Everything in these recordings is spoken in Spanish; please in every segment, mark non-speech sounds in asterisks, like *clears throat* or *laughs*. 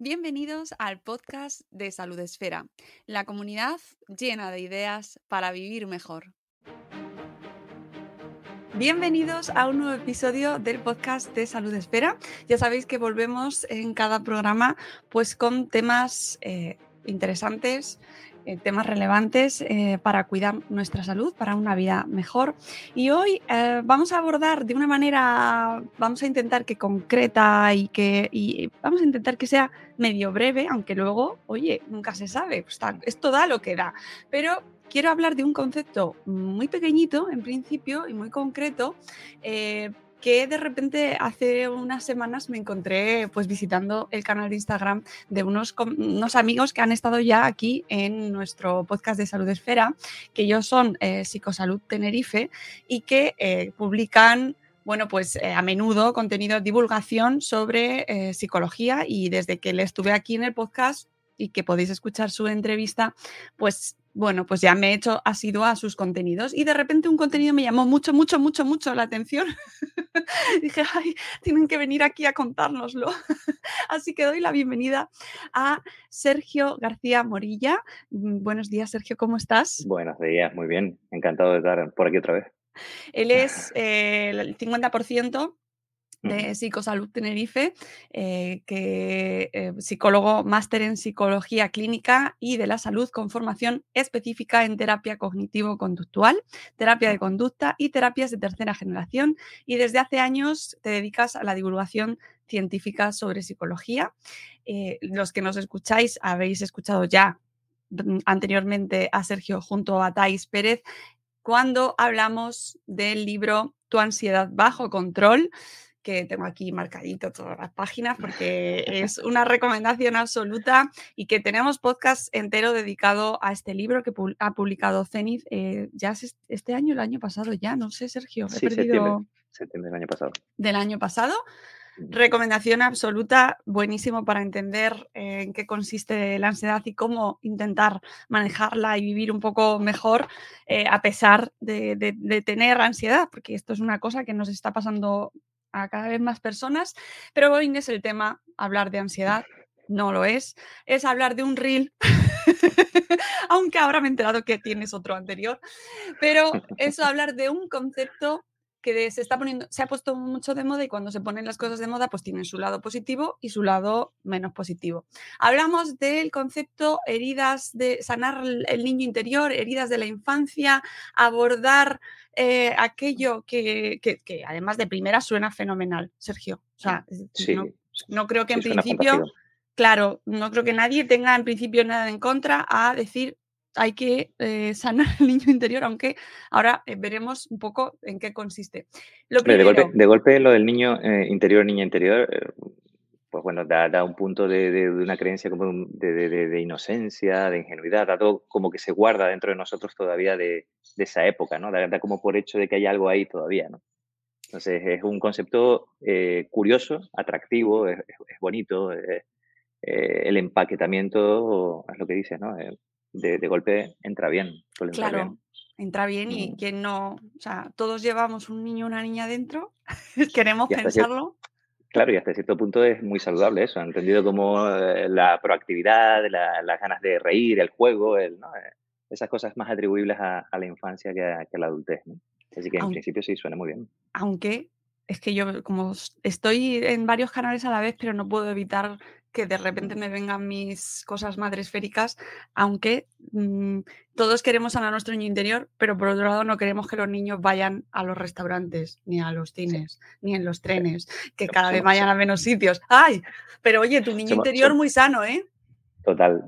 Bienvenidos al podcast de Salud Esfera, la comunidad llena de ideas para vivir mejor. Bienvenidos a un nuevo episodio del podcast de Salud Esfera. Ya sabéis que volvemos en cada programa pues con temas eh, interesantes, temas relevantes eh, para cuidar nuestra salud, para una vida mejor. Y hoy eh, vamos a abordar de una manera, vamos a intentar que concreta y que y vamos a intentar que sea medio breve, aunque luego, oye, nunca se sabe, esto da lo que da. Pero quiero hablar de un concepto muy pequeñito en principio y muy concreto que de repente hace unas semanas me encontré pues visitando el canal de Instagram de unos, unos amigos que han estado ya aquí en nuestro podcast de Salud Esfera, que ellos son eh, Psicosalud Tenerife y que eh, publican bueno, pues eh, a menudo contenido divulgación sobre psicología y desde que le estuve aquí en el podcast y que podéis escuchar su entrevista, pues bueno, pues ya me he hecho asidua a sus contenidos y de repente un contenido me llamó mucho, mucho, mucho, mucho la atención. *laughs* Dije, ay, tienen que venir aquí a contárnoslo. *laughs* Así que doy la bienvenida a Sergio García Morilla. Mm, buenos días, Sergio, ¿cómo estás? Buenos días, muy bien. Encantado de estar por aquí otra vez. Él es eh, el 50% de Psicosalud Tenerife, eh, que eh, psicólogo máster en psicología clínica y de la salud con formación específica en terapia cognitivo-conductual, terapia de conducta y terapias de tercera generación. Y desde hace años te dedicas a la divulgación científica sobre psicología. Eh, los que nos escucháis habéis escuchado ya mm, anteriormente a Sergio junto a Thais Pérez cuando hablamos del libro Tu ansiedad bajo control que tengo aquí marcadito todas las páginas porque *laughs* es una recomendación absoluta y que tenemos podcast entero dedicado a este libro que ha publicado Zenith eh, ya este año, el año pasado ya, no sé, Sergio, he perdido... Septiembre, del año pasado. Del año pasado. Recomendación absoluta, buenísimo para entender eh, en qué consiste la ansiedad y cómo intentar manejarla y vivir un poco mejor eh, a pesar de, de, tener ansiedad, porque esto es una cosa que nos está pasando a cada vez más personas, pero hoy no es el tema hablar de ansiedad, no lo es, es hablar de un reel, *laughs* aunque ahora me he enterado que tienes otro anterior, pero es hablar de un concepto que se está poniendo, se ha puesto mucho de moda y cuando se ponen las cosas de moda, pues tienen su lado positivo y su lado menos positivo. Hablamos del concepto heridas de sanar el niño interior, heridas de la infancia, abordar eh, aquello que, además de primera suena fenomenal, Sergio. O sea, no, creo que en principio, claro, no creo que nadie tenga en principio nada en contra a decir hay que eh, sanar *laughs* el niño interior, aunque ahora eh, veremos un poco en qué consiste. de, golpe, lo del niño eh, interior, niña interior, pues bueno, da, un punto de, una creencia como de, inocencia, de ingenuidad, da todo como que se guarda dentro de nosotros todavía de, esa época, ¿no? Da, como por hecho de que hay algo ahí todavía, ¿no? Entonces es un concepto curioso, atractivo, es, bonito, el empaquetamiento es lo que dices, ¿no? De, golpe entra bien. claro, entra bien y mm. quien no, o sea, todos llevamos un niño o una niña dentro, *laughs* queremos pensarlo. claro, y hasta cierto punto es muy saludable eso, entendido como eh, la proactividad, las ganas de reír, el juego, el, eh, esas cosas más atribuibles a, la infancia que a, la adultez. Así que en principio sí suena muy bien. Aunque es que yo como estoy en varios canales a la vez, pero no puedo evitar que de repente me vengan mis cosas madresféricas, aunque mm, todos queremos a nuestro niño interior, pero por otro lado no queremos que los niños vayan a los restaurantes, ni a los cines, ni en los trenes, que cada vez vayan a menos *laughs* sitios. ¡Ay! Pero oye, tu niño interior muy sano, ¿eh? Total.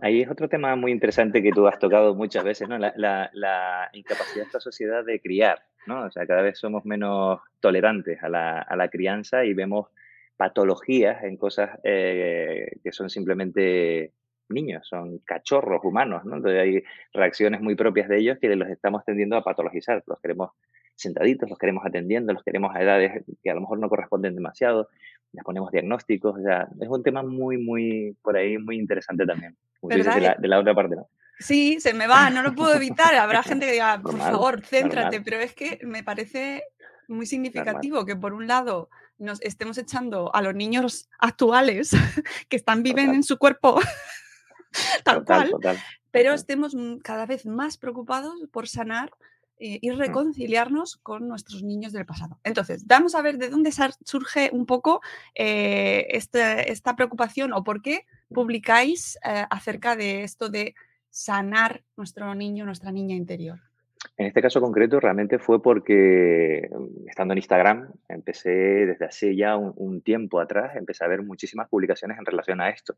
ahí es otro tema muy interesante que tú has tocado muchas veces, ¿no? La, incapacidad de esta sociedad de criar, ¿no? O sea, cada vez somos menos tolerantes a la, a la crianza y vemos patologías en cosas eh, que son simplemente niños, son cachorros humanos, ¿no? Entonces hay reacciones muy propias de ellos que los estamos tendiendo a patologizar, los queremos sentaditos, los queremos atendiendo, los queremos a edades que a lo mejor no corresponden demasiado, les ponemos diagnósticos, o sea, es un tema muy, muy, por ahí, muy interesante también, de la, otra parte, ¿no? Sí, se me va, no lo puedo evitar. Habrá *laughs* gente que diga, por favor, céntrate, pero es que me parece muy significativo que por un lado nos estemos echando a los niños actuales *laughs* que están viven en su cuerpo *laughs* tal cual, pero estemos cada vez más preocupados por sanar eh, y mm. reconciliarnos con nuestros niños del pasado. Entonces, vamos a ver de dónde surge un poco eh, este, esta preocupación o por qué publicáis eh, acerca de esto de sanar nuestro niño, nuestra niña interior. En este caso concreto realmente fue porque mm, estando en Instagram empecé desde hace ya un, tiempo atrás, empecé a ver muchísimas publicaciones en relación a esto,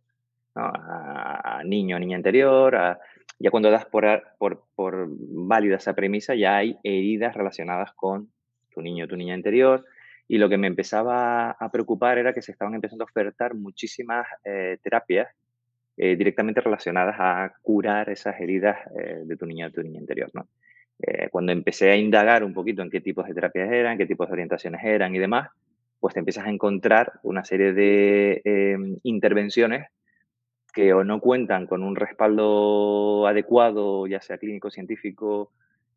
a, niño, niña interior, ya cuando das por, por, por válida esa premisa ya hay heridas relacionadas con tu niño, tu niña interior, y lo que me empezaba a preocupar era que se estaban empezando a ofertar muchísimas eh, terapias eh, directamente relacionadas a curar esas heridas eh, de tu niño, tu niña interior, ¿no? Eh, cuando empecé a indagar un poquito en qué tipos de terapias eran, qué tipos de orientaciones eran y demás, pues te empiezas a encontrar una serie de em, intervenciones que o no cuentan con un respaldo adecuado, ya sea clínico, científico,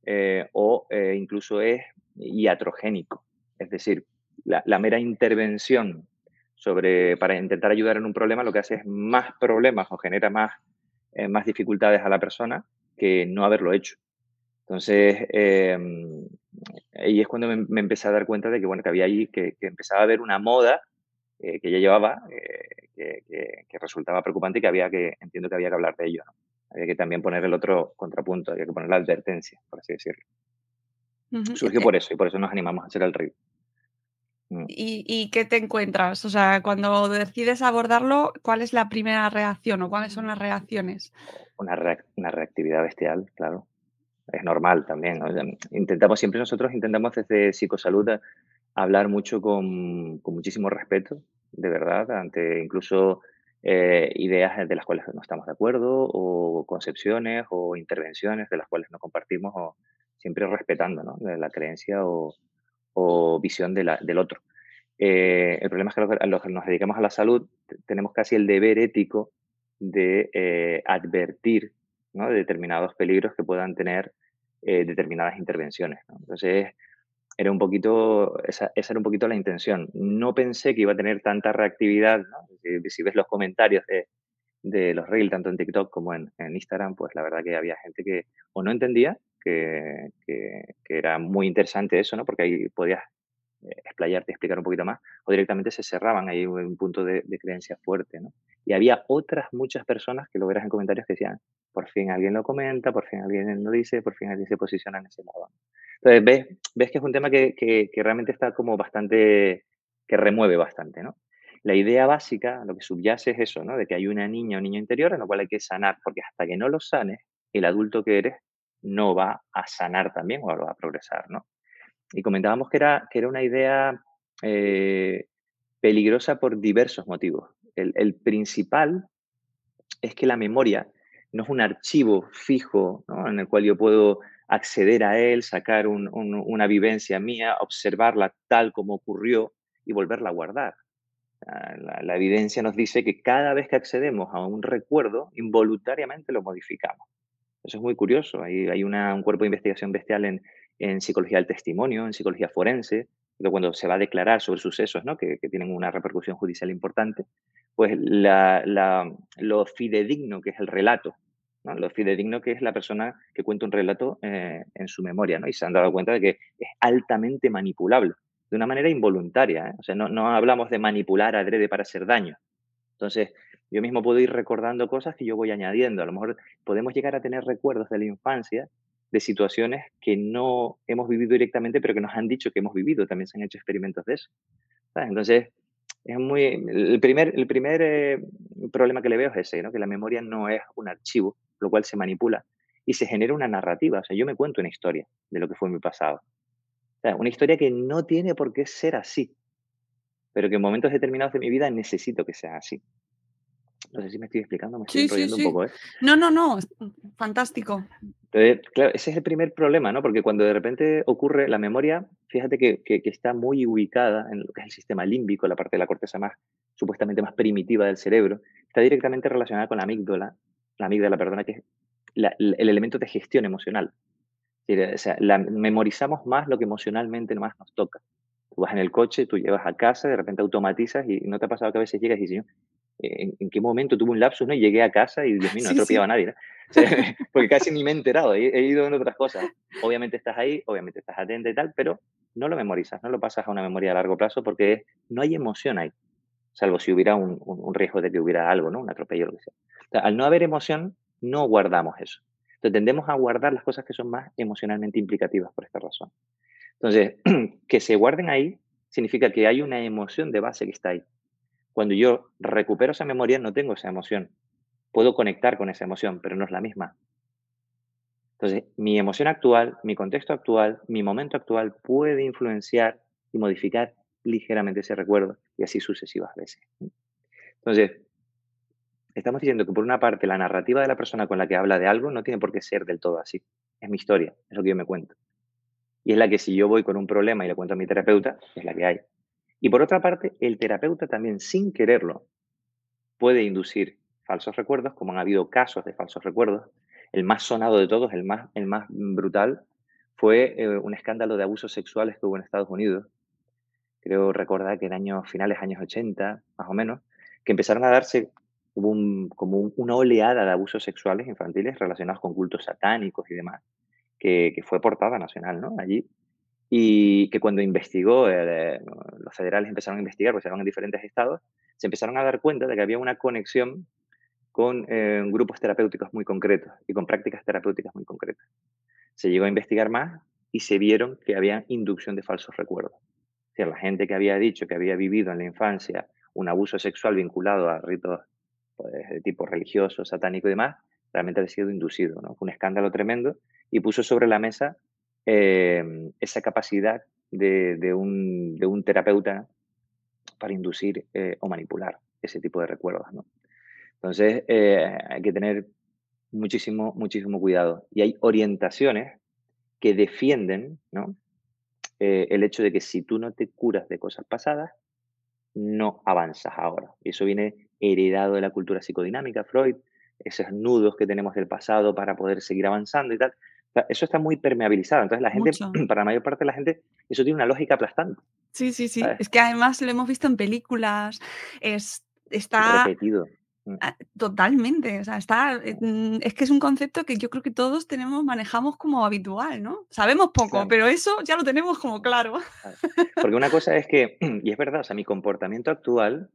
eh, o eh, incluso es iatrogénico. Es decir, la, mera intervención sobre, para intentar ayudar en un problema lo que hace es más problemas o genera más dificultades a la persona que no haberlo hecho. Entonces, eh, ahí es cuando me, empecé a dar cuenta de que, bueno, que había ahí, que, empezaba a haber una moda eh, que ya llevaba, eh, que, resultaba preocupante y que había que, entiendo que había que hablar de ello, ¿no? Había que también poner el otro contrapunto, había que poner la advertencia, por así decirlo. Surgió por eso y por eso nos animamos a hacer el río. Mm. ¿Y, ¿Y, qué te encuentras? O sea, cuando decides abordarlo, ¿cuál es la primera reacción o cuáles son las reacciones? Una, una reactividad bestial, claro es normal también. Intentamos siempre nosotros, intentamos desde psicosalud hablar mucho con, con muchísimo respeto, de verdad, ante incluso eh, ideas de las cuales no estamos de acuerdo o concepciones o intervenciones de las cuales no compartimos siempre respetando la creencia o, o visión del otro. Eh, el problema es que los que nos dedicamos a la salud tenemos casi el deber ético de eh, advertir de determinados peligros que puedan tener eh, determinadas intervenciones. Entonces, era un poquito, esa, era un poquito la intención. No pensé que iba a tener tanta reactividad. Si, ves los comentarios de, de los Reels, tanto en TikTok como en, Instagram, pues la verdad que había gente que o no entendía que, que, era muy interesante eso, ¿no? porque ahí podías eh, explayarte, explicar un poquito más, o directamente se cerraban ahí un punto de, de creencia fuerte. ¿no? Y había otras muchas personas que lo verás en comentarios que decían, por fin alguien lo comenta, por fin alguien lo dice, por fin alguien se posiciona en ese lado. Entonces, ves, ves que es un tema que, que, realmente está como bastante, que remueve bastante, ¿no? La idea básica, lo que subyace es eso, ¿no? De que hay una niña o niño interior en lo cual hay que sanar, porque hasta que no lo sanes, el adulto que eres no va a sanar también o va a progresar, ¿no? Y comentábamos que era, que era una idea eh, peligrosa por diversos motivos el, principal es que la memoria no es un archivo fijo en el cual yo puedo acceder a él, sacar una vivencia mía, observarla tal como ocurrió y volverla a guardar. Ah, la, evidencia nos dice que cada vez que accedemos a un recuerdo, involuntariamente lo modificamos. Eso es muy curioso. Hay, hay un cuerpo de investigación bestial en, en psicología del testimonio, en psicología forense, cuando se va a declarar sobre sucesos ¿no? que, tienen una repercusión judicial importante, pues lo fidedigno que es el relato, lo fidedigno que es la persona que cuenta un relato eh, en su memoria, ¿no? y se han dado cuenta de que es altamente manipulable, de una manera involuntaria. ¿eh? O sea, no, no hablamos de manipular adrede para hacer daño. Entonces, yo mismo puedo ir recordando cosas que yo voy añadiendo. A lo mejor podemos llegar a tener recuerdos de la infancia de situaciones que no hemos vivido directamente, pero que nos han dicho que hemos vivido. También se han hecho experimentos de eso. Entonces, es muy. El primer, el primer eh, problema que le veo es ese, ¿no? que la memoria no es un archivo, lo cual se manipula y se genera una narrativa. O sea, yo me cuento una historia de lo que fue mi pasado. una historia que no tiene por qué ser así, pero que en momentos determinados de mi vida necesito que sea así. No sé si me estoy explicando, me estoy enrollando un poco, ¿eh? No, no, no, fantástico. Entonces, claro, ese es el primer problema, ¿no? Porque cuando de repente ocurre la memoria, fíjate que, que, está muy ubicada en lo que es el sistema límbico, la parte de la corteza más, supuestamente más primitiva del cerebro, está directamente relacionada con la amígdala, la amígdala, perdona, que es el elemento de gestión emocional. O sea, la, memorizamos más lo que emocionalmente más nos toca. Tú vas en el coche, tú llevas a casa, de repente automatizas y no te ha pasado que a veces llegas y dices, ¿en, en qué momento tuve un lapsus, ¿no? Y llegué a casa y, Dios mío, no he atropellado a nadie, ¿no? *laughs* porque casi ni me he enterado, he, he, ido en otras cosas. Obviamente estás ahí, obviamente estás atenta y tal, pero no lo memorizas, no lo pasas a una memoria a largo plazo porque no hay emoción ahí, salvo si hubiera un, un, un riesgo de que hubiera algo, ¿no? Un atropello o lo que sea. O sea. Al no haber emoción, no guardamos eso. Entonces tendemos a guardar las cosas que son más emocionalmente implicativas por esta razón. Entonces, *clears throat* que se guarden ahí significa que hay una emoción de base que está ahí. Cuando yo recupero esa memoria, no tengo esa emoción. Puedo conectar con esa emoción, pero no es la misma. Entonces, mi emoción actual, mi contexto actual, mi momento actual puede influenciar y modificar ligeramente ese recuerdo y así sucesivas veces. Entonces, estamos diciendo que por una parte la narrativa de la persona con la que habla de algo no tiene por qué ser del todo así. Es mi historia, es lo que yo me cuento. Y es la que si yo voy con un problema y le cuento a mi terapeuta, es la que hay. Y por otra parte, el terapeuta también sin quererlo puede inducir falsos recuerdos, como han habido casos de falsos recuerdos. El más sonado de todos, el más, el más brutal, fue eh, un escándalo de abusos sexuales que hubo en Estados Unidos. Creo recordar que en años finales, años 80, más o menos, que empezaron a darse hubo un, como un, una oleada de abusos sexuales infantiles relacionados con cultos satánicos y demás, que, que fue portada nacional, ¿no? Allí. Y que cuando investigó, eh, los federales empezaron a investigar, porque se en diferentes estados, se empezaron a dar cuenta de que había una conexión con eh, grupos terapéuticos muy concretos y con prácticas terapéuticas muy concretas. Se llegó a investigar más y se vieron que había inducción de falsos recuerdos. O sea, la gente que había dicho que había vivido en la infancia un abuso sexual vinculado a ritos pues, de tipo religioso, satánico y demás, realmente había sido inducido. ¿no? Fue un escándalo tremendo y puso sobre la mesa eh, esa capacidad de, un, terapeuta para inducir eh, o manipular ese tipo de recuerdos. ¿no? Entonces, eh, hay que tener muchísimo, muchísimo cuidado. Y hay orientaciones que defienden. Eh, el hecho de que si tú no te curas de cosas pasadas, no avanzas ahora. Y eso viene heredado de la cultura psicodinámica, Freud, esos nudos que tenemos del pasado para poder seguir avanzando y tal. Sea, eso está muy permeabilizado. Entonces, la gente, Mucho. *clears throat* para la mayor parte de la gente, eso tiene una lógica aplastante. Sí, sí, sí. ¿sabes? Es que además lo hemos visto en películas, es, está... Repetido. Ah, totalmente, o sea, está, mm, es que es un concepto que yo creo que todos tenemos, manejamos como habitual, ¿no? Sabemos poco, claro. pero eso ya lo tenemos como claro. Porque una cosa es que, *clears throat* y es verdad, o sea, mi comportamiento actual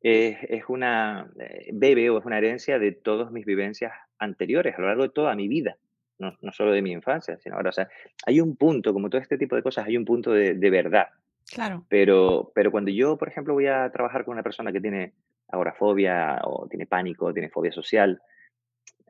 es, es una, eh, bebe o es una herencia de todas mis vivencias anteriores a lo largo de toda mi vida. No, no, solo de mi infancia, sino ahora, o sea, hay un punto, como todo este tipo de cosas, hay un punto de, de verdad. Claro. Pero, pero cuando yo, por ejemplo, voy a trabajar con una persona que tiene agorafobia o tiene pánico, tiene fobia social,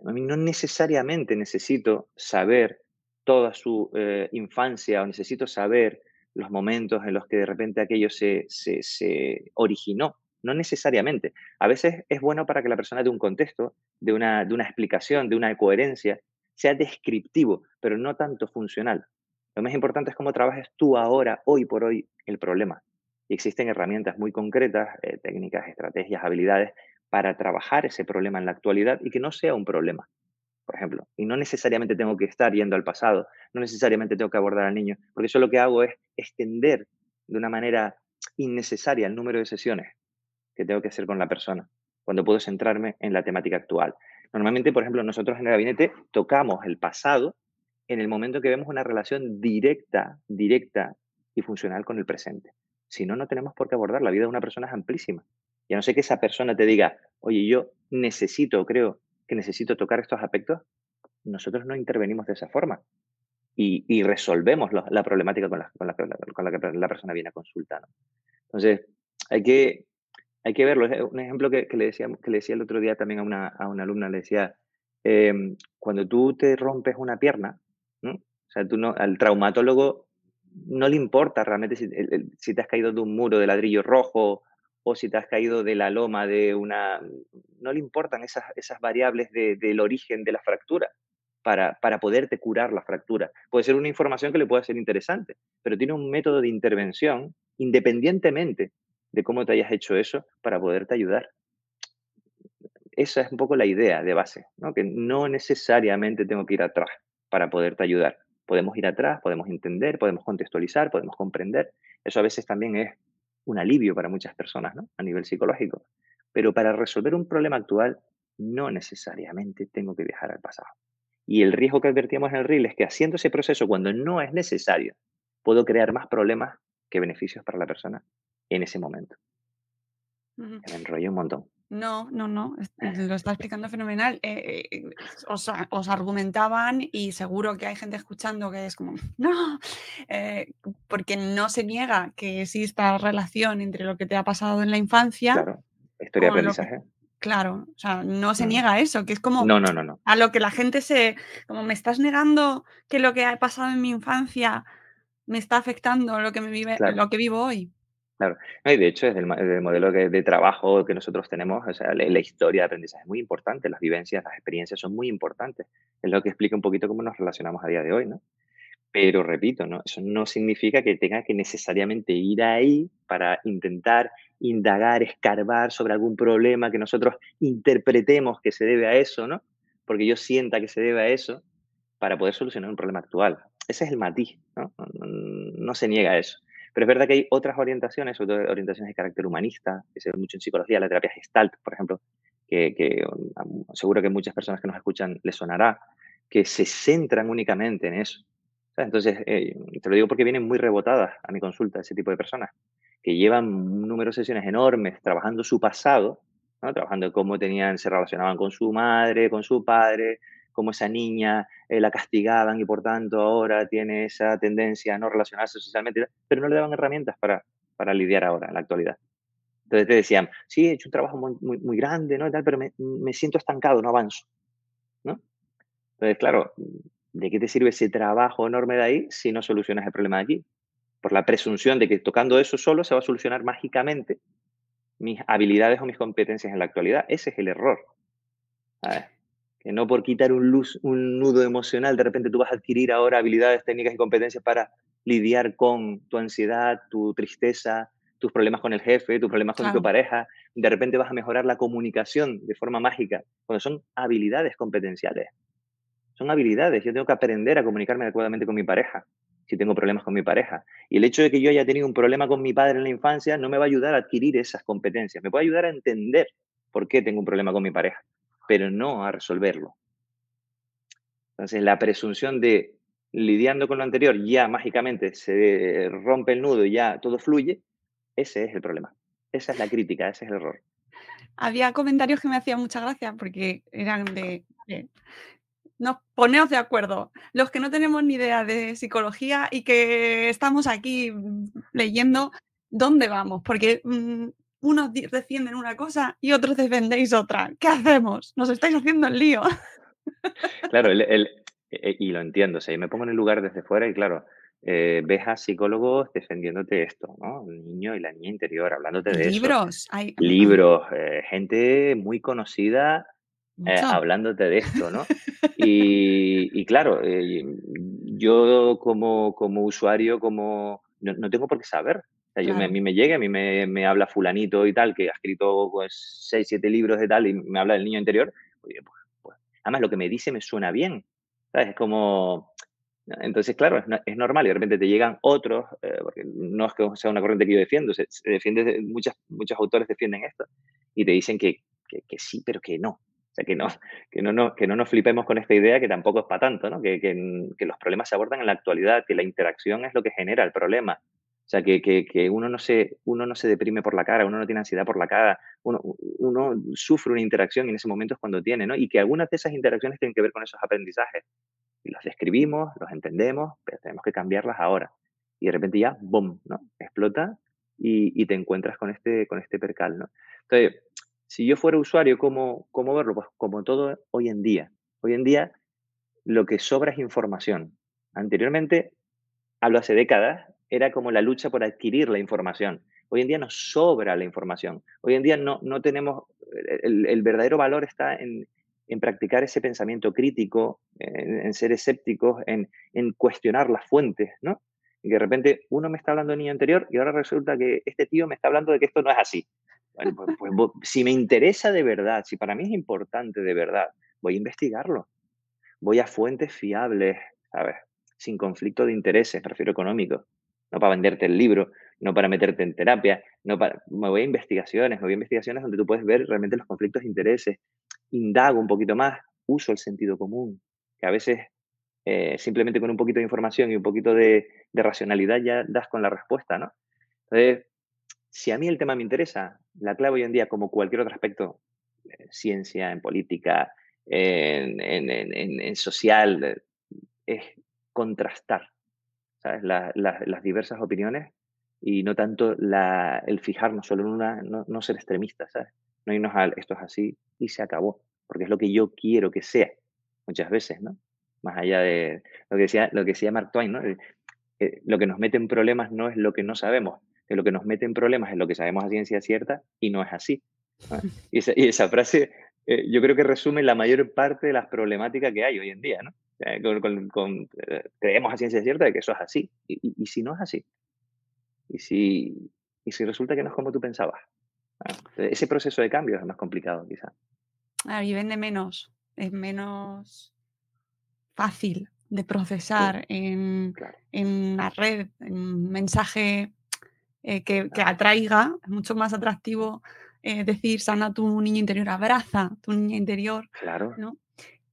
a mí no necesariamente necesito saber toda su eh, infancia o necesito saber los momentos en los que de repente aquello se, se, se, originó. No necesariamente. A veces es bueno para que la persona de un contexto, de una, de una explicación, de una coherencia, sea descriptivo, pero no tanto funcional. Lo más importante es cómo trabajes tú ahora, hoy por hoy, el problema. Y existen herramientas muy concretas, eh, técnicas, estrategias, habilidades para trabajar ese problema en la actualidad y que no sea un problema, por ejemplo. Y no necesariamente tengo que estar yendo al pasado, no necesariamente tengo que abordar al niño, porque eso lo que hago es extender de una manera innecesaria el número de sesiones que tengo que hacer con la persona, cuando puedo centrarme en la temática actual. Normalmente, por ejemplo, nosotros en el gabinete tocamos el pasado en el momento que vemos una relación directa, directa y funcional con el presente. Si no, no tenemos por qué abordar. La vida de una persona es amplísima. Y a no ser que esa persona te diga, oye, yo necesito, creo que necesito tocar estos aspectos, nosotros no intervenimos de esa forma. Y, resolvemos la problemática con la, que la persona viene a consultar. ¿no? Entonces, hay que, hay que verlo. Un ejemplo que, le decía, que le decía el otro día también a una, a una alumna, le decía, eh, cuando tú te rompes una pierna, o sea, tú al traumatólogo no le importa realmente si, te has caído de un muro de ladrillo rojo o si te has caído de la loma de una... No le importan esas, esas variables de, del origen de la fractura para, para poderte curar la fractura. Puede ser una información que le pueda ser interesante, pero tiene un método de intervención independientemente de cómo te hayas hecho eso para poderte ayudar. Esa es un poco la idea de base, ¿no? que no necesariamente tengo que ir atrás para poderte ayudar Podemos ir atrás, podemos entender, podemos contextualizar, podemos comprender. Eso a veces también es un alivio para muchas personas, ¿no? A nivel psicológico. Pero para resolver un problema actual, no necesariamente tengo que viajar al pasado. Y el riesgo que advertíamos en el RIL es que haciendo ese proceso cuando no es necesario, puedo crear más problemas que beneficios para la persona en ese momento. Me enrollé un montón. No, no, no, *laughs* lo está explicando fenomenal. Eh, eh, os, argumentaban y seguro que hay gente escuchando que es como, *laughs* no, eh, porque no se niega que exista relación entre lo que te ha pasado en la infancia. Claro, historia de aprendizaje. claro, o sea, no se mm. niega eso, que es como no, no, no, no. a lo que la gente se, como me estás negando que lo que ha pasado en mi infancia me está afectando lo que, me vive, lo que vivo hoy. Claro. y de hecho, es el, modelo de, trabajo que nosotros tenemos, o sea, la, historia de aprendizaje es muy importante, las vivencias, las experiencias son muy importantes. Es lo que explica un poquito cómo nos relacionamos a día de hoy, ¿no? Pero repito, ¿no? eso no significa que tenga que necesariamente ir ahí para intentar indagar, escarbar sobre algún problema que nosotros interpretemos que se debe a eso, ¿no? Porque yo sienta que se debe a eso para poder solucionar un problema actual. Ese es el matiz, ¿no? No, no se niega a eso. Pero es verdad que hay otras orientaciones, sobre todo orientaciones de carácter humanista, que se ve mucho en psicología, la terapia gestalt, por ejemplo, que, um, seguro que muchas personas que nos escuchan les sonará, que se centran únicamente en eso. Entonces, eh, te lo digo porque vienen muy rebotadas a mi consulta ese tipo de personas, que llevan un número de sesiones enormes trabajando su pasado, ¿no? trabajando cómo tenían, se relacionaban con su madre, con su padre, cómo esa niña eh, la castigaban y por tanto ahora tiene esa tendencia a no relacionarse socialmente, pero no le daban herramientas para, para lidiar ahora, en la actualidad. Entonces te decían, sí, he hecho un trabajo muy, muy, grande, ¿no? tal, pero me, me, siento estancado, no avanzo. ¿no? Entonces, claro, ¿de qué te sirve ese trabajo enorme de ahí si no solucionas el problema de aquí? Por la presunción de que tocando eso solo se va a solucionar mágicamente mis habilidades o mis competencias en la actualidad. Ese es el error. A ver, no por quitar un, luz, un nudo emocional, de repente tú vas a adquirir ahora habilidades técnicas y competencias para lidiar con tu ansiedad, tu tristeza, tus problemas con el jefe, tus problemas con tu pareja. De repente vas a mejorar la comunicación de forma mágica, cuando son habilidades competenciales. Son habilidades. Yo tengo que aprender a comunicarme adecuadamente con mi pareja si tengo problemas con mi pareja. Y el hecho de que yo haya tenido un problema con mi padre en la infancia no me va a ayudar a adquirir esas competencias. Me puede ayudar a entender por qué tengo un problema con mi pareja pero no a resolverlo. Entonces, la presunción de lidiando con lo anterior ya mágicamente se rompe el nudo y ya todo fluye, ese es el problema. Esa es la crítica, ese es el error. Había comentarios que me hacían mucha gracia porque eran de, nos ponemos de acuerdo. Los que no tenemos ni idea de psicología y que estamos aquí leyendo, ¿dónde vamos? Porque mm, unos defienden una cosa y otros defendéis otra. ¿Qué hacemos? Nos estáis haciendo el lío. *laughs* Claro, el, e, y lo entiendo, o sea, me pongo en el lugar desde fuera y claro, eh, ves a psicólogos defendiéndote esto, ¿no? El niño y la niña interior, hablándote de libros, Hay... Libros, eh, gente muy conocida eh, hablándote de esto, ¿no? *laughs* y, claro, yo como, como usuario, como no, tengo por qué saber, a mí me llega, a mí me, habla fulanito y tal, que ha escrito pues, seis, siete libros de tal y me habla del niño interior. Pues, pues, además, lo que me dice me suena bien. ¿sabes? Es como... Entonces, claro, es, normal y de repente te llegan otros, eh, porque no es que sea una corriente que yo defiendo, se, defiende, muchas, muchos autores defienden esto y te dicen que, que, sí, pero que no. O sea, que no, que, no, no, que no nos flipemos con esta idea que tampoco es para tanto, ¿no? Que, que, los problemas se abordan en la actualidad, que la interacción es lo que genera el problema, o sea, que, que, uno, no se, uno no se deprime por la cara, uno no tiene ansiedad por la cara, uno, sufre una interacción y en ese momento es cuando tiene, ¿no? Y que algunas de esas interacciones tienen que ver con esos aprendizajes. Y los describimos, los entendemos, pero tenemos que cambiarlas ahora. Y de repente ya, ¡boom!, ¿no? Explota y, y te encuentras con este, con este percal, ¿no? Entonces, si yo fuera usuario, ¿cómo, ¿cómo verlo? Pues como todo hoy en día. Hoy en día lo que sobra es información. Anteriormente, hablo hace décadas, era como la lucha por adquirir la información. Hoy en día nos sobra la información. Hoy en día no, no tenemos, el, verdadero valor está en, en, practicar ese pensamiento crítico, en, ser escépticos, en, en, cuestionar las fuentes, ¿no? Y de repente uno me está hablando de niño anterior y ahora resulta que este tío me está hablando de que esto no es así. Pues, pues, si me interesa de verdad, si para mí es importante de verdad, voy a investigarlo. Voy a fuentes fiables, ¿sabes? sin conflicto de intereses, me refiero económico, no para venderte el libro, no para meterte en terapia, no para, me voy a investigaciones, me voy a investigaciones donde tú puedes ver realmente los conflictos de intereses, indago un poquito más, uso el sentido común, que a veces eh, simplemente con un poquito de información y un poquito de, racionalidad ya das con la respuesta, ¿no? Entonces, si a mí el tema me interesa, la clave hoy en día, como cualquier otro aspecto, en ciencia, en política, en, social, es contrastar ¿sabes? las diversas opiniones y no tanto la, el fijarnos solo en una, no, no, ser extremistas, ¿sabes? No irnos a esto es así y se acabó, porque es lo que yo quiero que sea, muchas veces, ¿no? Más allá de lo que decía, lo que decía Mark Twain, ¿no? Eh, eh, lo que nos mete en problemas no es lo que no sabemos, lo que nos mete en problemas es lo que sabemos a ciencia cierta y no es así. *laughs* Y, esa, y, esa, frase eh, yo creo que resume la mayor parte de las problemáticas que hay hoy en día, ¿no? Con, con, con, creemos a ciencia cierta de que eso es así. Y, y, y si no es así, y si, y si resulta que no es como tú pensabas. Ese proceso de cambio es más complicado, quizá. Ah, y vende menos, es menos fácil de procesar en, claro. en la red, en un mensaje eh, que, que, atraiga, es mucho más atractivo eh, decir sana tu niño interior, abraza tu niño interior. Claro. ¿no?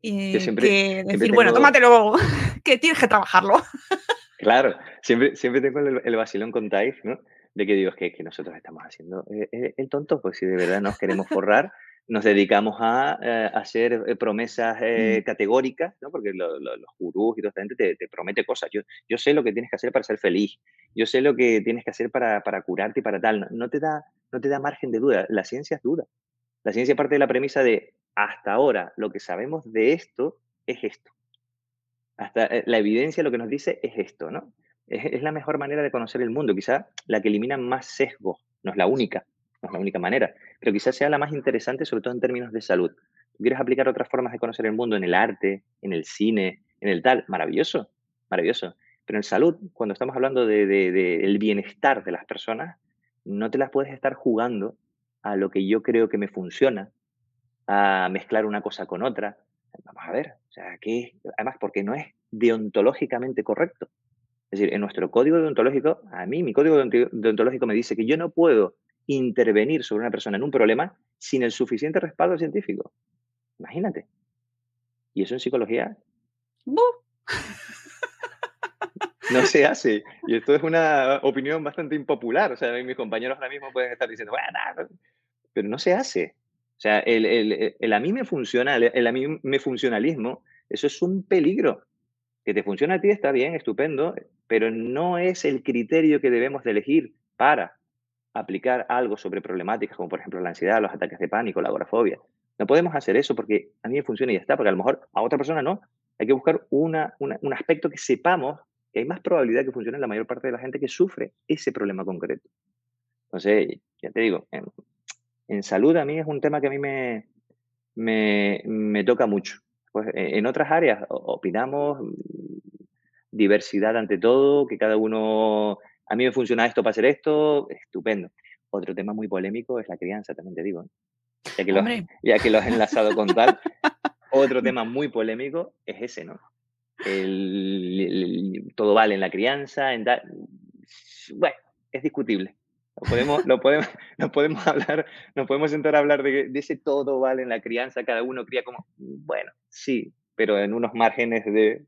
Eh, siempre, que decir, tengo... bueno, tómatelo, *laughs* que tienes que trabajarlo. *laughs* Claro, siempre, siempre tengo el, el vacilón con Taif, ¿no? De que digo, es que, que nosotros estamos haciendo eh, eh, el tonto, pues si de verdad nos queremos forrar, nos dedicamos a, eh, hacer promesas eh, categóricas, ¿no? Porque lo, lo, los gurús y toda esta gente te, te, promete cosas. Yo, yo sé lo que tienes que hacer para ser feliz, yo sé lo que tienes que hacer para, para curarte y para tal. No, no, te da, no te da margen de duda, la ciencia es duda. La ciencia parte de la premisa de, hasta ahora, lo que sabemos de esto es esto. Hasta eh, la evidencia lo que nos dice es esto, ¿no? Es, la mejor manera de conocer el mundo, quizá la que elimina más sesgos, no es la única, no es la única manera, pero quizás sea la más interesante, sobre todo en términos de salud. ¿Tú quieres aplicar otras formas de conocer el mundo en el arte, en el cine, en el tal? Maravilloso, maravilloso. Pero en salud, cuando estamos hablando del de, de, de bienestar de las personas, no te las puedes estar jugando a lo que yo creo que me funciona, a mezclar una cosa con otra, vamos a ver, o sea, que además porque no es deontológicamente correcto. Es decir, en nuestro código deontológico, a mí mi código deontológico me dice que yo no puedo intervenir sobre una persona en un problema sin el suficiente respaldo científico. Imagínate. ¿Y eso en psicología? ¡Buh! No se hace. Y esto es una opinión bastante impopular. O sea, mis compañeros ahora mismo pueden estar diciendo, bueno, pero no se hace. O sea, el, el, el, a mí me funciona, el, a mí me funcionalismo, eso es un peligro. Que te funciona a ti está bien, estupendo, pero no es el criterio que debemos de elegir para aplicar algo sobre problemáticas como por ejemplo la ansiedad, los ataques de pánico, la agorafobia. No podemos hacer eso porque a mí me funciona y ya está, porque a lo mejor a otra persona no. Hay que buscar una, una, un aspecto que sepamos que hay más probabilidad que funcione en la mayor parte de la gente que sufre ese problema concreto. Entonces, ya te digo, en, salud a mí es un tema que a mí me, me, me toca mucho. Pues eh, en otras áreas opinamos diversidad ante todo, que cada uno, a mí me funciona esto para hacer esto, estupendo. Otro tema muy polémico es la crianza, también te digo. ¿eh? Ya, que lo, *laughs* ya que lo has enlazado con tal, otro *laughs* tema muy polémico es ese, ¿no? El, todo vale en la crianza, en tal. Bueno, es discutible. Lo podemos, lo podemos, *laughs* no podemos hablar, nos podemos sentar a hablar de, de, ese todo vale en la crianza, cada uno cría como, bueno, sí, pero en unos márgenes de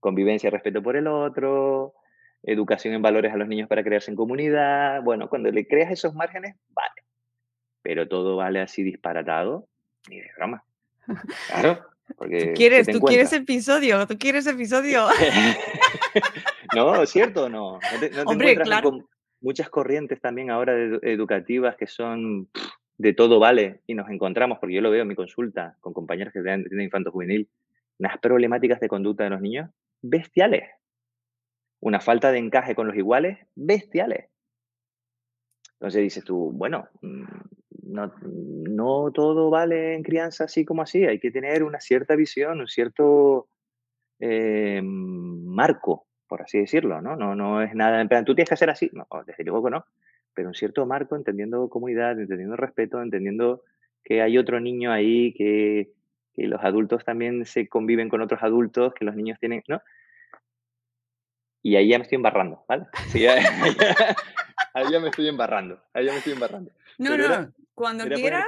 convivencia, respeto por el otro, educación en valores a los niños para crearse en comunidad. Bueno, cuando le creas esos márgenes, vale. Pero todo vale así disparatado, ni de broma. Claro. Porque ¿Tú quieres, tú quieres episodio, tú quieres episodio. *laughs* no, ¿cierto no? no te, no te Hombre, claro. Con muchas corrientes también ahora educativas que son de todo vale y nos encontramos, porque yo lo veo en mi consulta con compañeros que tienen infanto juvenil, unas problemáticas de conducta de los niños bestiales. Una falta de encaje con los iguales bestiales. Entonces dices tú, bueno, mm, no, no todo vale en crianza así como así, hay que tener una cierta visión, un cierto eh, marco por así decirlo, ¿no? No, no es nada, en plan, tú tienes que hacer así, no, desde luego que no, pero un cierto marco, entendiendo comunidad, entendiendo respeto, entendiendo que hay otro niño ahí, que, que los adultos también se conviven con otros adultos, que los niños tienen, ¿no? Y ahí ya me estoy embarrando, ¿vale? Sí, *laughs* ahí ya me estoy embarrando, ahí ya me estoy embarrando. No, no, cuando quieras.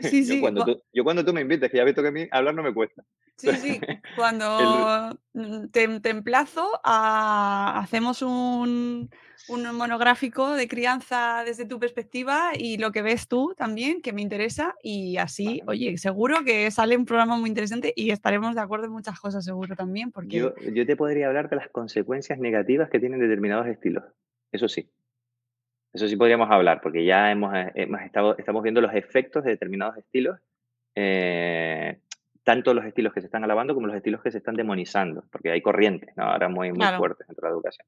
Sí, *laughs* sí. Yo cuando, tú, yo cuando, tú, me invites, que ya visto que a mí hablar no me cuesta. *laughs* Sí, sí. Cuando mm, te, te, emplazo a. Hacemos un, un monográfico de crianza desde tu perspectiva y lo que ves tú también, que me interesa. Y así, oye, seguro que sale un programa muy interesante y estaremos de acuerdo en muchas cosas, seguro también. Porque... Yo, yo te podría hablar de las consecuencias negativas que tienen determinados estilos. Eso sí. Eso sí podríamos hablar, porque ya hemos, eh, hemos estado, estamos viendo los efectos de determinados estilos, eh, tanto los estilos que se están alabando como los estilos que se están demonizando, porque hay corrientes ¿no? ahora muy, muy fuertes dentro de la educación.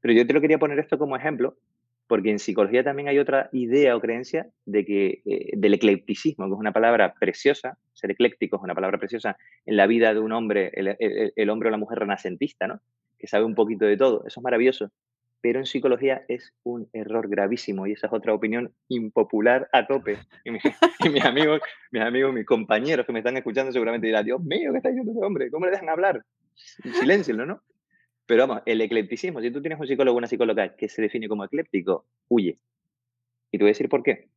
Pero yo te lo quería poner esto como ejemplo, porque en psicología también hay otra idea o creencia de que, eh, del eclecticismo, que es una palabra preciosa, ser ecléctico es una palabra preciosa en la vida de un hombre, el, el hombre o la mujer renacentista, ¿no? que sabe un poquito de todo. Eso es maravilloso pero en psicología es un error gravísimo y esa es otra opinión impopular a tope. *laughs* Y, mis, amigos, mis amigos, mis compañeros que me están escuchando seguramente dirán, Dios mío, ¿qué está diciendo ese hombre? ¿Cómo le dejan hablar? Silencio, ¿no? Pero vamos, el eclecticismo, si tú tienes un psicólogo o una psicóloga que se define como ecléptico, huye. Y te voy a decir por qué.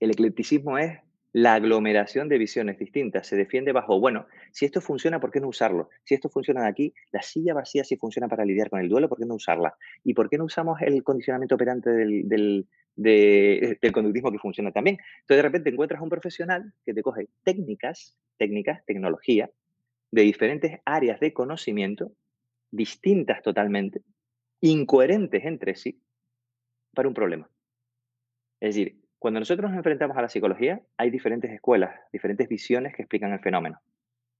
El eclecticismo es la aglomeración de visiones distintas se defiende bajo, bueno, si esto funciona, ¿por qué no usarlo? Si esto funciona de aquí, la silla vacía si funciona para lidiar con el duelo, ¿por qué no usarla? ¿Y por qué no usamos el condicionamiento operante del, del, del conductismo que funciona también? Entonces, de repente encuentras un profesional que te coge técnicas, técnicas, tecnología, de diferentes áreas de conocimiento, distintas totalmente, incoherentes entre sí, para un problema. Es decir, cuando nosotros nos enfrentamos a la psicología, hay diferentes escuelas, diferentes visiones que explican el fenómeno.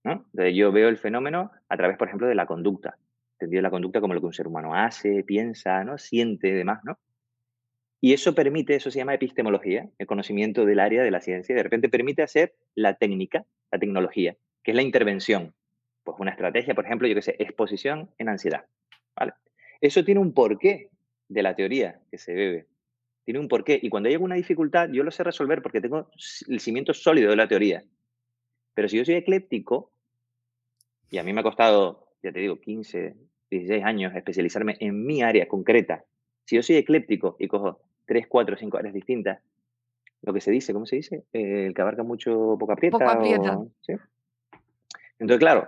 ¿no? yo veo el fenómeno a través, por ejemplo, de la conducta. Entendido la conducta como lo que un ser humano hace, piensa, ¿no? siente y demás. ¿no? Y eso permite, eso se llama epistemología, el conocimiento del área de la ciencia. De repente permite hacer la técnica, la tecnología, que es la intervención. Pues una estrategia, por ejemplo, yo que sé, exposición en ansiedad. ¿vale? Eso tiene un porqué de la teoría que se bebe tiene un porqué. Y cuando hay alguna dificultad, yo lo sé resolver porque tengo el cimiento sólido de la teoría. Pero si yo soy ecléptico, y a mí me ha costado, ya te digo, 15, 16 años especializarme en mi área concreta, si yo soy ecléptico y cojo 3, 4, 5 áreas distintas, lo que se dice, ¿cómo se dice? Eh, el que abarca mucho poca aprieta. Poco aprieta. Entonces, claro,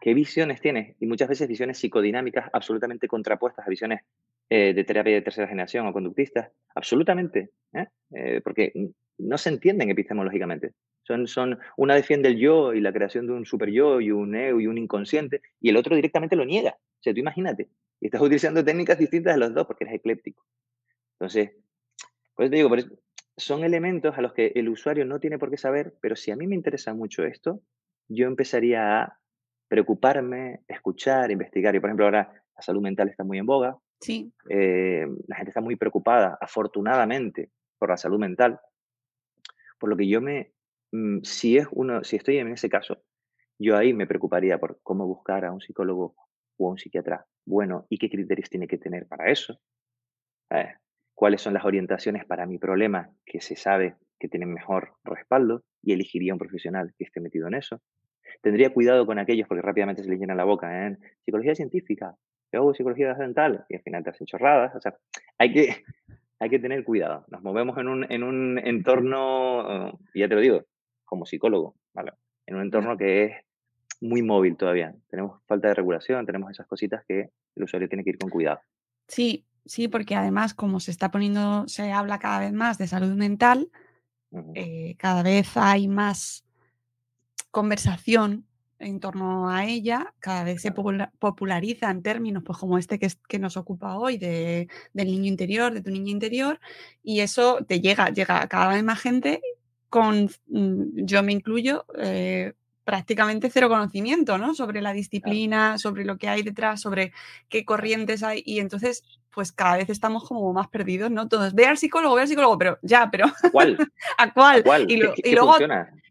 ¿qué visiones tienes? Y muchas veces visiones psicodinámicas absolutamente contrapuestas a visiones eh, de terapia de tercera generación o conductistas, absolutamente, ¿eh? Eh, porque no se entienden epistemológicamente. Son, una defiende el yo y la creación de un super yo y un ego y un inconsciente, y el otro directamente lo niega. O sea, tú imagínate, y estás *laughs* utilizando técnicas distintas de los dos porque eres ecléptico. Entonces, te digo, son elementos a los que el usuario no tiene por qué saber, pero si a mí me interesa mucho esto, yo empezaría a preocuparme, escuchar, investigar. Y por ejemplo, ahora la salud mental está muy en boga, Sí. Eh, la gente está muy preocupada, afortunadamente, por la salud mental. Por lo que yo me, mm, si es uno, si estoy en ese caso, yo ahí me preocuparía por cómo buscar a un psicólogo o a un psiquiatra bueno y qué criterios tiene que tener para eso. Eh, cuáles son las orientaciones para mi problema que se sabe que tienen mejor respaldo y elegiría un profesional que esté metido en eso. Tendría cuidado con aquellos porque rápidamente se les llena la boca en psicología científica, hago psicología dental y al final te hacen chorradas. O sea, hay que, *laughs* hay que tener cuidado. Nos movemos en un, en un entorno, y ya te lo digo, como psicólogo, ¿vale? En un entorno que es muy móvil todavía. Tenemos falta de regulación, tenemos esas cositas que el usuario tiene que ir con cuidado. Sí, sí, porque además como se está poniendo, se habla cada vez más de salud mental, eh, cada vez hay más conversación en torno a ella, cada vez se populariza en términos pues, como este que, que nos ocupa hoy, de, del niño interior, de tu niña interior, y eso te llega, llega a cada vez más gente con, mm, yo me incluyo, eh, prácticamente cero conocimiento, ¿no? Sobre la disciplina, sobre lo que hay detrás, sobre qué corrientes hay, y entonces, pues cada vez estamos como más perdidos, ¿no? Todos, ve al psicólogo, ve al psicólogo, pero ya, pero... ¿Cuál? *laughs* ¿A cuál? Y, luego...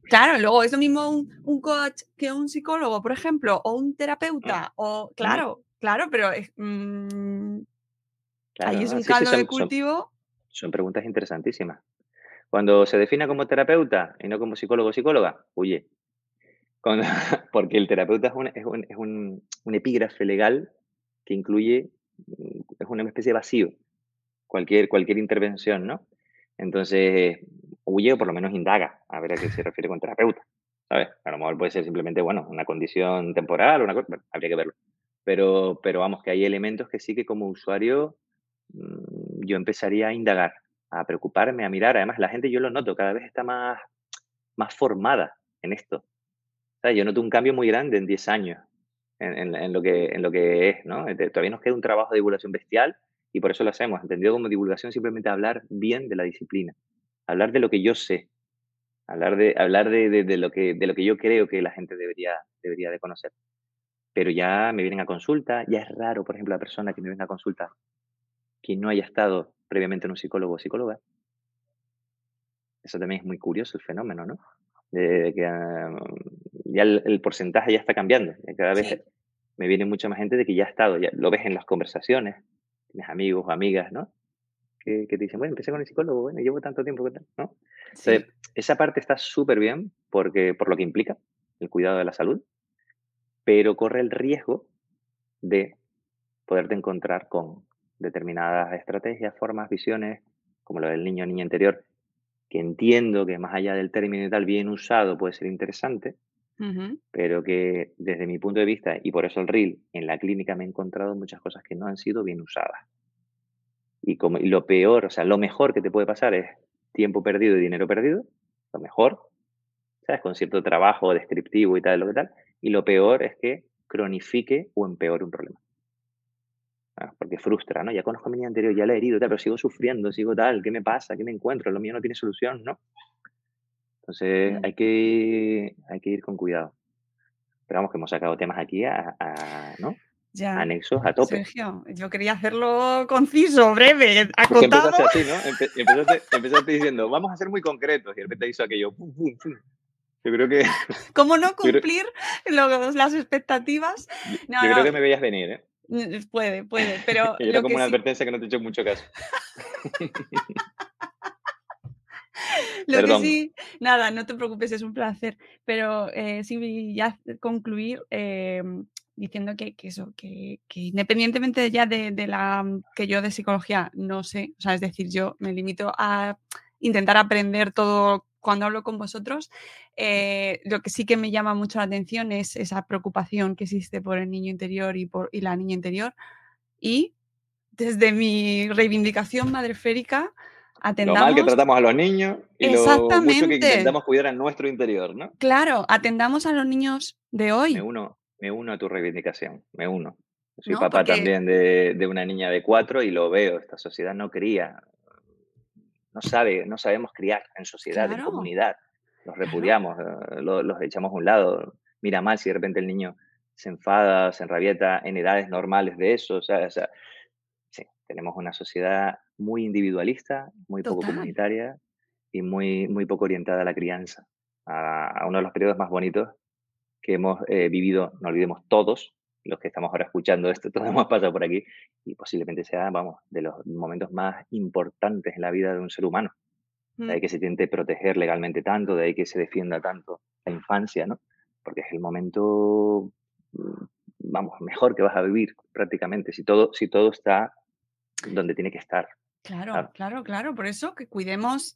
Claro, luego es lo mismo un, coach que un psicólogo, por ejemplo, o un terapeuta, o claro, claro, pero mm, ahí es un caldo de cultivo. Son, preguntas interesantísimas. Cuando se define como terapeuta y no como psicólogo o psicóloga, huye. *laughs* porque el terapeuta es un, es un, es un, epígrafe legal que incluye, mm, es una especie de vacío, cualquier, cualquier intervención, ¿no? Entonces, huye o por lo menos indaga a ver a qué se refiere con terapeuta, ¿sabes? A lo mejor puede ser simplemente, bueno, una condición temporal, una cosa, habría que verlo. Pero, pero vamos, que hay elementos que sí que como usuario mm, yo empezaría a indagar, a preocuparme, a mirar. Además, la gente, yo lo noto, cada vez está más, más formada en esto. Yo noto un cambio muy grande en 10 años en, lo, que, en lo que es, ¿no? Todavía nos queda un trabajo de divulgación bestial y por eso lo hacemos. Entendido como divulgación simplemente hablar bien de la disciplina, hablar de lo que yo sé, hablar de, hablar de, de, lo, que, de lo que yo creo que la gente debería, debería de conocer. Pero ya me vienen a consulta, ya es raro, por ejemplo, la persona que me venga a consulta que no haya estado previamente en un psicólogo o psicóloga. Eso también es muy curioso el fenómeno, ¿no? De, que ah, ya el, porcentaje ya está cambiando. Cada vez me viene mucha más gente de que ya ha estado, ya lo ves en las conversaciones, tienes amigos o amigas, ¿no? Que, te dicen, bueno, empecé con el psicólogo, bueno, llevo tanto tiempo, ¿no? esa parte está súper bien porque, por lo que implica el cuidado de la salud, pero corre el riesgo de poderte encontrar con determinadas estrategias, formas, visiones, como lo del niño o niña interior, que entiendo que más allá del término y tal, bien usado puede ser interesante, pero que desde mi punto de vista, y por eso el REEL, en la clínica me he encontrado muchas cosas que no han sido bien usadas. Y, como, lo peor, o sea, lo mejor que te puede pasar es tiempo perdido y dinero perdido, lo mejor, ¿sabes? Con cierto trabajo descriptivo y tal, lo que tal. Y lo peor es que cronifique o empeore un problema. Ah, porque frustra, ¿no? Ya conozco a mi niña anterior, ya la he herido, pero sigo sufriendo, sigo tal, ¿qué me pasa? ¿Qué me encuentro? Lo mío no tiene solución, ¿no? Entonces hay que, hay que ir con cuidado. Pero vamos, que hemos sacado temas aquí a, ¿no? Ya. Anexos a tope. Sergio, yo quería hacerlo conciso, breve, acotado. Empezaste así, ¿no? Empezaste, diciendo, vamos a ser muy concretos y de repente hizo aquello. Yo creo que... *laughs* ¿Cómo no *laughs* cumplir las expectativas? yo creo que me veías venir, ¿eh? Puede, puede, *laughs* pero... era como una advertencia que no te he hecho mucho caso. Lo que sí, nada, no te preocupes, es un placer. Pero eh, sí, ya concluir em, diciendo que, eso, que, independientemente ya de, la que yo de psicología no sé, o sea, es decir, yo me limito a intentar aprender todo cuando hablo con vosotros, eh, lo que sí que me llama mucho la atención es esa preocupación que existe por el niño interior y por y la niña interior. Y desde mi reivindicación madreférica, atendamos... Lo mal que tratamos a los niños y lo mucho que intentamos cuidar a nuestro interior, ¿no? Claro, atendamos a los niños de hoy. Me uno, me uno a tu reivindicación, me uno. Soy papá también de, de, una niña de cuatro y lo veo, esta sociedad no cría, no sabe, no sabemos criar en sociedad, en comunidad. Los repudiamos, eh, los, echamos a un lado. Mira mal si de repente el niño se enfada, se enrabieta en edades normales de eso. O sea, sí, tenemos una sociedad muy individualista, muy poco comunitaria y muy, muy poco orientada a la crianza, a, uno de los periodos más bonitos que hemos eh, vivido, no olvidemos todos, los que estamos ahora escuchando esto, *laughs* todos hemos pasado por aquí y posiblemente sea, vamos, de los momentos más importantes en la vida de un ser humano. De ahí mm. que se intente proteger legalmente tanto, de ahí que se defienda tanto la infancia, ¿no? Porque es el momento, mm, vamos, mejor que vas a vivir prácticamente, si todo, si todo está donde tiene que estar. Claro, claro, claro, por eso que cuidemos,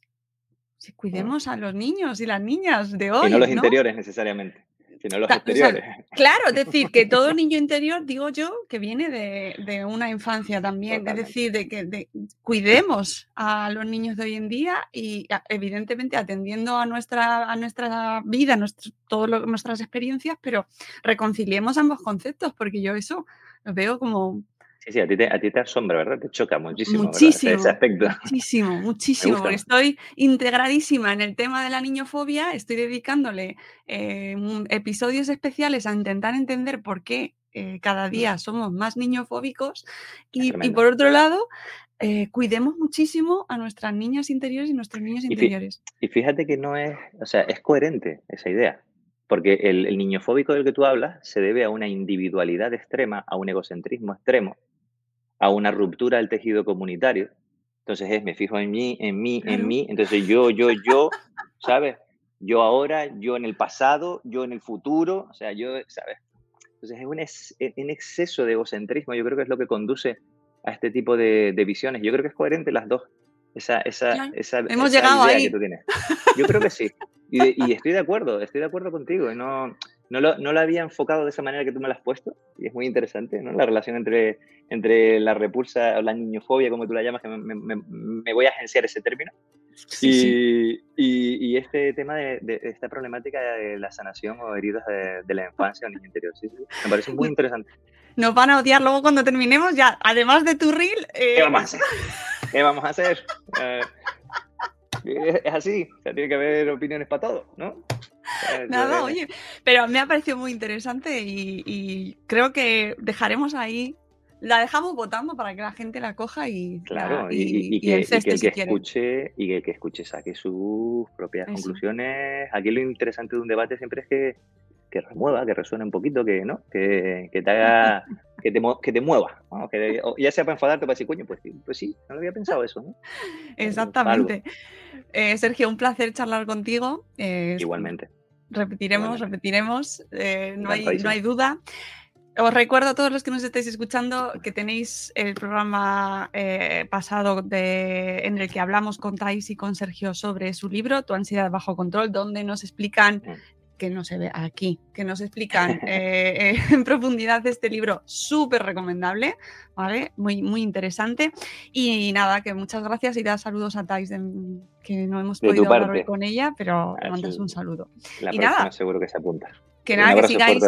si cuidemos a los niños y las niñas de hoy. Y no los interiores necesariamente sino los exteriores. *laughs* claro, es decir, que todo niño interior, digo yo, que viene de, una infancia también, es decir, de que cuidemos a los niños de hoy en día y evidentemente atendiendo a nuestra, a nuestra vida, todas nuestras experiencias, pero reconciliemos ambos conceptos, porque yo eso lo veo como Sí, sí, a ti, te, a ti te asombra, ¿verdad? Te choca muchísimo, muchísimo Ese aspecto. Muchísimo, *laughs* muchísimo, porque estoy integradísima en el tema de la niñofobia, estoy dedicándole eh, episodios especiales a intentar entender por qué eh, cada mm. día somos más niñofóbicos y, por otro lado, eh, cuidemos muchísimo a nuestras niñas interiores y nuestros niños interiores. Y fíjate que no es, o sea, es coherente esa idea. Porque el, el niñofóbico del que tú hablas se debe a una individualidad extrema, a un egocentrismo extremo, a una ruptura del tejido comunitario. Entonces es, me fijo en mí, en mí, en mí. Entonces yo, yo, yo, ¿sabes? Yo ahora, yo en el pasado, yo en el futuro. O sea, yo, ¿sabes? Entonces es un, e, exceso de egocentrismo, yo creo que es lo que conduce a este tipo de, visiones. Yo creo que es coherente las dos. Esa, esa, esa, Hemos llegado ahí. que tú tienes. Yo creo que sí. Y, estoy de acuerdo, estoy de acuerdo contigo. No, no, lo, no lo había enfocado de esa manera que tú me lo has puesto. Y es muy interesante, ¿no? La relación entre, entre la repulsa o la niñofobia, como tú la llamas, que me, me, me voy a agenciar ese término. y, Y, y, este tema de, de, esta problemática de la sanación o heridas de, de la infancia o niño interior. Sí, sí, me parece muy interesante. Nos van a odiar luego cuando terminemos ya, además de tu reel. Eh... ¿Qué vamos a hacer? ¿Qué vamos a hacer? Eh, es así, o sea, tiene que haber opiniones para todo, ¿no? Nada, oye, pero me ha parecido muy interesante y, creo que dejaremos ahí, la dejamos votando para que la gente la coja y, claro, y, que, el que, escuche y que el que escuche saque sus propias conclusiones. Aquí lo interesante de un debate siempre es que que remueva, que resuene un poquito, que no, que, que te haga, *laughs* que te, que te mueva, que, ya sea para enfadarte para decir, coño, pues, pues sí, no lo había pensado eso, ¿no? *laughs* Exactamente. Eh, Sergio, un placer charlar contigo. Igualmente. Repetiremos, repetiremos, eh, no, hay, no hay duda. Os recuerdo a todos los que nos estáis escuchando que tenéis el programa eh, pasado de, en el que hablamos con Thais y con Sergio sobre su libro, Tu ansiedad bajo control, donde nos explican que no se ve aquí, que nos explican eh, eh, *laughs* en profundidad este libro súper recomendable, ¿vale? Muy, muy interesante. Y nada, que muchas gracias y da saludos a Thais, que no hemos podido hablar hoy con ella, pero ah, mandas un saludo. La y nada, seguro que se apunta. Que nada, que sigáis.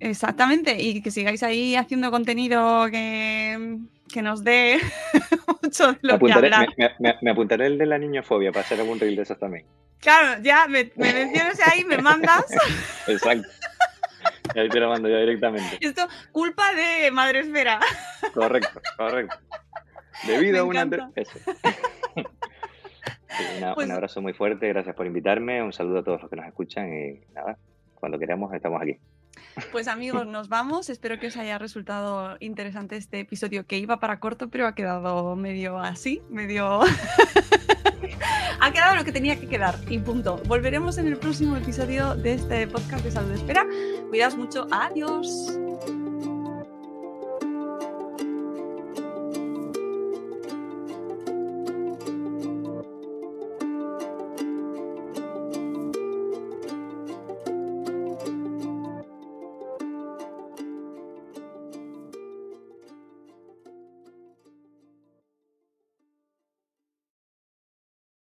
Exactamente, y que sigáis ahí haciendo contenido que, que nos dé *laughs* mucho de lo que hablar. Me, apuntaré el de la niñofobia para hacer algún reel de esos también. Claro, ya me, me mencionas ahí, me mandas. *laughs* Exacto. Y ahí te lo mando yo directamente. Esto, culpa de Madre Esfera. Correcto, correcto. Debido a una... Eso. Pues un abrazo muy fuerte, gracias por invitarme, un saludo a todos los que nos escuchan y nada, cuando queramos estamos aquí. Pues amigos, nos vamos. Espero que os haya resultado interesante este episodio que iba para corto, pero ha quedado medio así, medio... *laughs* ha quedado lo que tenía que quedar y punto. Volveremos en el próximo episodio de este podcast de Salud Espera. Cuidaos mucho. Adiós.